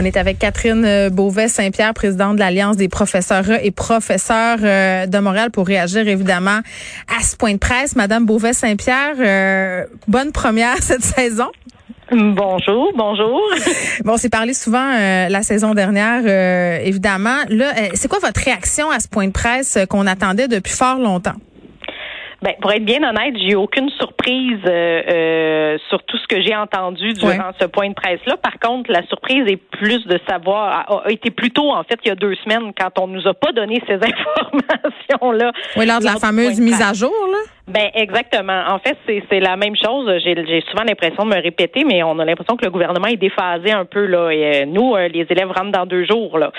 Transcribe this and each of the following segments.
On est avec Catherine euh, Beauvais-Saint-Pierre, présidente de l'Alliance des professeurs et professeurs euh, de Montréal pour réagir évidemment à ce point de presse. Madame Beauvais-Saint-Pierre, euh, bonne première cette saison. Bonjour, bonjour. Bon, on s'est parlé souvent la saison dernière, évidemment. Là, c'est quoi votre réaction à ce point de presse qu'on attendait depuis fort longtemps? Ben, pour être bien honnête, j'ai aucune surprise euh, euh, sur tout ce que j'ai entendu durant ce point de presse-là. Par contre, la surprise est plus de savoir, a, été plus tôt, en fait, il y a deux semaines, quand on nous a pas donné ces informations-là. Oui, lors de la fameuse mise à jour, là. Ben exactement. En fait, c'est la même chose. J'ai souvent l'impression de me répéter, mais on a l'impression que le gouvernement est déphasé un peu là. Et, euh, nous, les élèves rentrent dans deux jours là.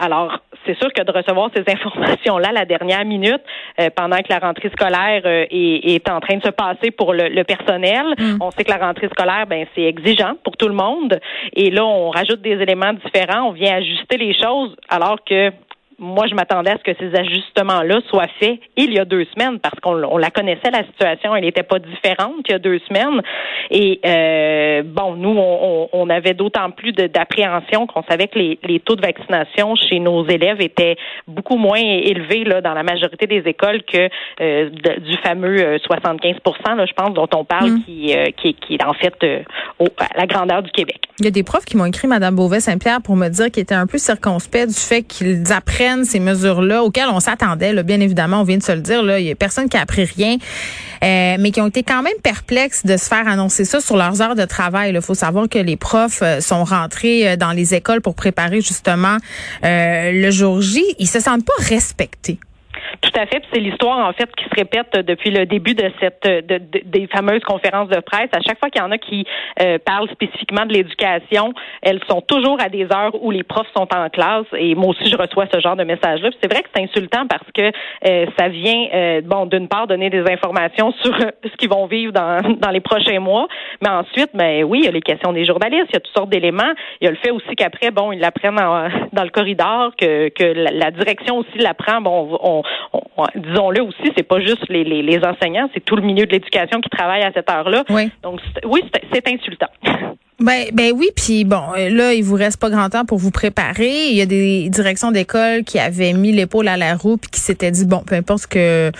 alors, c'est sûr que de recevoir ces informations-là la dernière minute, pendant que la rentrée scolaire euh, est, en train de se passer pour le, personnel. Mm. On sait que la rentrée scolaire, ben c'est exigeant pour tout le monde. Et là, on rajoute des éléments différents, on vient ajuster les choses, alors que moi, je m'attendais à ce que ces ajustements-là soient faits il y a deux semaines parce qu'on la connaissait, la situation, elle n'était pas différente il y a deux semaines. Et euh, bon, nous, on, avait d'autant plus d'appréhension qu'on savait que les, taux de vaccination chez nos élèves étaient beaucoup moins élevés là, dans la majorité des écoles que euh, du fameux 75 euh, là, je pense, dont on parle, mm. qui, qui, qui, est en fait à la grandeur du Québec. Il y a des profs qui m'ont écrit, Madame Beauvais-Saint-Pierre, pour me dire qu'ils étaient un peu circonspects du fait qu'ils apprennent ces mesures-là auxquelles on s'attendait. Bien évidemment, on vient de se le dire. Il y a personne qui a appris rien, euh, mais qui ont été quand même perplexes de se faire annoncer ça sur leurs heures de travail. Il faut savoir que les profs euh, sont rentrés euh, dans les écoles pour préparer justement le jour J. Ils se sentent pas respectés. Tout à fait. C'est l'histoire en fait qui se répète depuis le début de cette de, des fameuses conférences de presse. À chaque fois qu'il y en a qui euh, parlent spécifiquement de l'éducation, elles sont toujours à des heures où les profs sont en classe. Et moi aussi, je reçois ce genre de message-là. C'est vrai que c'est insultant parce que euh, ça vient, euh, bon, d'une part donner des informations sur ce qu'ils vont vivre dans, dans les prochains mois, mais ensuite, ben oui, il y a les questions des journalistes, il y a toutes sortes d'éléments. Il y a le fait aussi qu'après, bon, ils l'apprennent dans le corridor, que, que la, direction aussi l'apprend. Bon, on, disons-le aussi, c'est pas juste les, les, enseignants, c'est tout le milieu de l'éducation qui travaille à cette heure-là. Oui. Donc, oui, c'est insultant. Ben, ben oui, puis bon, là, il vous reste pas grand temps pour vous préparer. Il y a des directions d'école qui avaient mis l'épaule à la roue puis qui s'étaient dit bon, peu importe ce que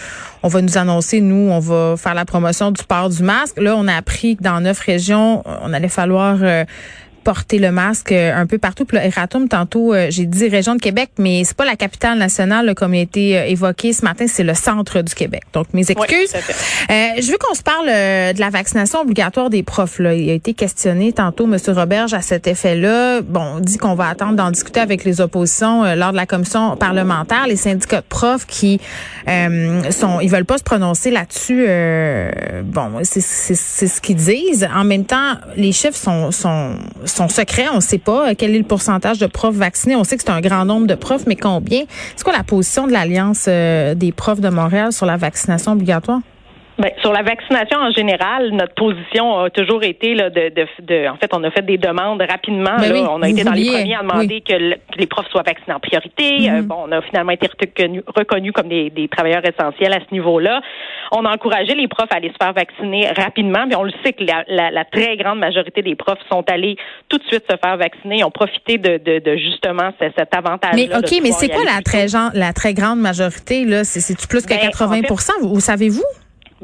on va nous annoncer, nous, on va faire la promotion du port du masque. Là, on a appris que dans neuf régions, on allait falloir euh, porter le masque euh, un peu partout. Puis là, Eratum, tantôt, euh, j'ai dit région de Québec, mais c'est pas la capitale nationale comme a été euh, évoqué ce matin, c'est le centre du Québec. Donc, mes excuses. je veux qu'on se parle de la vaccination obligatoire des profs. Là. Il a été questionné tantôt, M. Roberge, à cet effet-là. Bon, on dit qu'on va attendre d'en discuter avec les oppositions lors de la commission parlementaire. Les syndicats de profs qui sont, ils veulent pas se prononcer là-dessus. bon, c'est ce qu'ils disent. En même temps, les chiffres sont, sont son secret. On ne sait pas euh, quel est le pourcentage de profs vaccinés. On sait que c'est un grand nombre de profs, mais combien? C'est quoi la position de l'Alliance euh, des profs de Montréal sur la vaccination obligatoire? Ben, sur la vaccination en général, notre position a toujours été là, de, de, de en fait, on a fait des demandes rapidement. Ben là, on a été dans les premiers à demander que, les profs soient vaccinés en priorité. Euh, bon, on a finalement été reconnus comme des, des, travailleurs essentiels à ce niveau-là. On a encouragé les profs à aller se faire vacciner rapidement, mais on le sait que la, la, la, très grande majorité des profs sont allés tout de suite se faire vacciner. Ils ont profité de, de, de justement cet, avantage. Mais ok, mais c'est quoi la très, la très grande majorité là? C'est plus que 80% ben, Vous savez-vous?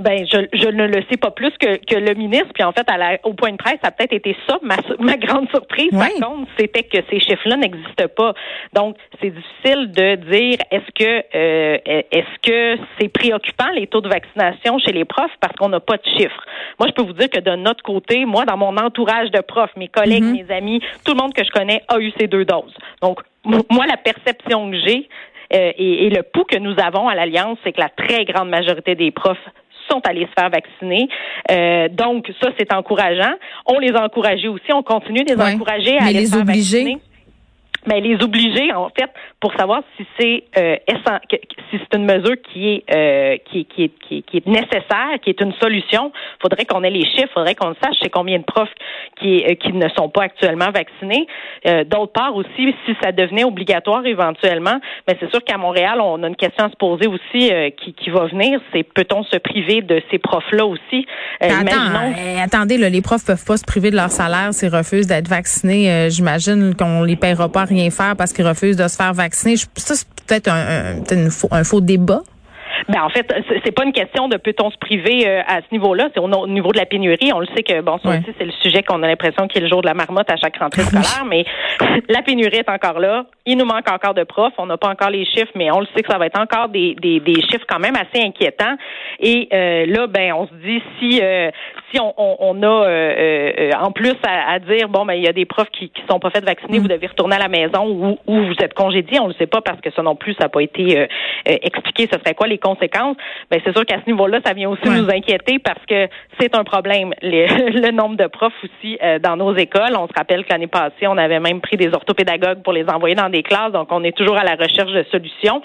Ben, je, je ne le sais pas plus que, que le ministre. Puis en fait, à la, au point de presse, ça a peut-être été ça ma, ma grande surprise. Par contre, c'était que ces chiffres-là n'existent pas. Donc, c'est difficile de dire est-ce que euh, est-ce que c'est préoccupant les taux de vaccination chez les profs parce qu'on n'a pas de chiffres. Moi, je peux vous dire que de notre côté, moi, dans mon entourage de profs, mes collègues, mm-hmm. mes amis, tout le monde que je connais a eu ces deux doses. Donc, moi, la perception que j'ai, euh, et, et, le pouls que nous avons à l'Alliance, c'est que la très grande majorité des profs sont allés se faire vacciner. Euh, donc, ça, c'est encourageant. On les a encouragés aussi. On continue de les encourager à aller se faire vacciner mais les obliger en fait pour savoir si c'est euh, si c'est une mesure qui est, euh, qui, qui, est, qui, qui, est nécessaire, qui est une solution, faudrait qu'on ait les chiffres, faudrait qu'on sache c'est combien de profs qui euh, qui ne sont pas actuellement vaccinés. Euh, d'autre part aussi, si ça devenait obligatoire éventuellement, mais c'est sûr qu'à Montréal, on a une question à se poser aussi euh, qui, qui va venir, c'est peut-on se priver de ces profs-là aussi? Attendez, là, les profs peuvent pas se priver de leur salaire s'ils refusent d'être vaccinés. J'imagine qu'on les paiera pas rien faire parce qu'ils refusent de se faire vacciner. Ça, c'est peut-être un, un, faux débat. Ben en fait, c'est pas une question de peut-on se priver euh, à ce niveau-là, c'est au, niveau de la pénurie. On le sait que bon, ça aussi c'est le sujet qu'on a l'impression qu'il est le jour de la marmotte à chaque rentrée scolaire, mais la pénurie est encore là. Il nous manque encore de profs. On n'a pas encore les chiffres, mais on le sait que ça va être encore des, des, des chiffres quand même assez inquiétants. Et euh, là, ben on se dit si euh, si on, on, a en plus à, dire bon ben il y a des profs qui qui sont pas fait vacciner, mm. vous devez retourner à la maison ou, ou vous êtes congédié. On le sait pas parce que ça non plus ça n'a pas été expliqué. Ce serait quoi les conséquences, ben c'est sûr qu'à ce niveau-là, ça vient aussi nous inquiéter parce que c'est un problème. le nombre de profs aussi euh, dans nos écoles. On se rappelle que l'année passée, on avait même pris des orthopédagogues pour les envoyer dans des classes, donc on est toujours à la recherche de solutions.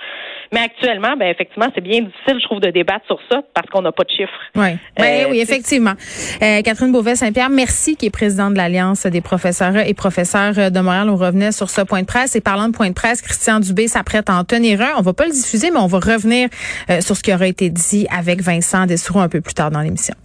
Mais actuellement, ben effectivement, c'est bien difficile, je trouve, de débattre sur ça parce qu'on n'a pas de chiffres. Oui, ben, oui, effectivement. Euh, Catherine Beauvais-Saint-Pierre, merci, qui est présidente de l'Alliance des professeurs et professeurs de Montréal. On revenait sur ce point de presse. Et parlant de point de presse, Christian Dubé s'apprête à en tenir un. On va pas le diffuser, mais on va revenir sur ce qui aura été dit avec Vincent Dessoureau un peu plus tard dans l'émission.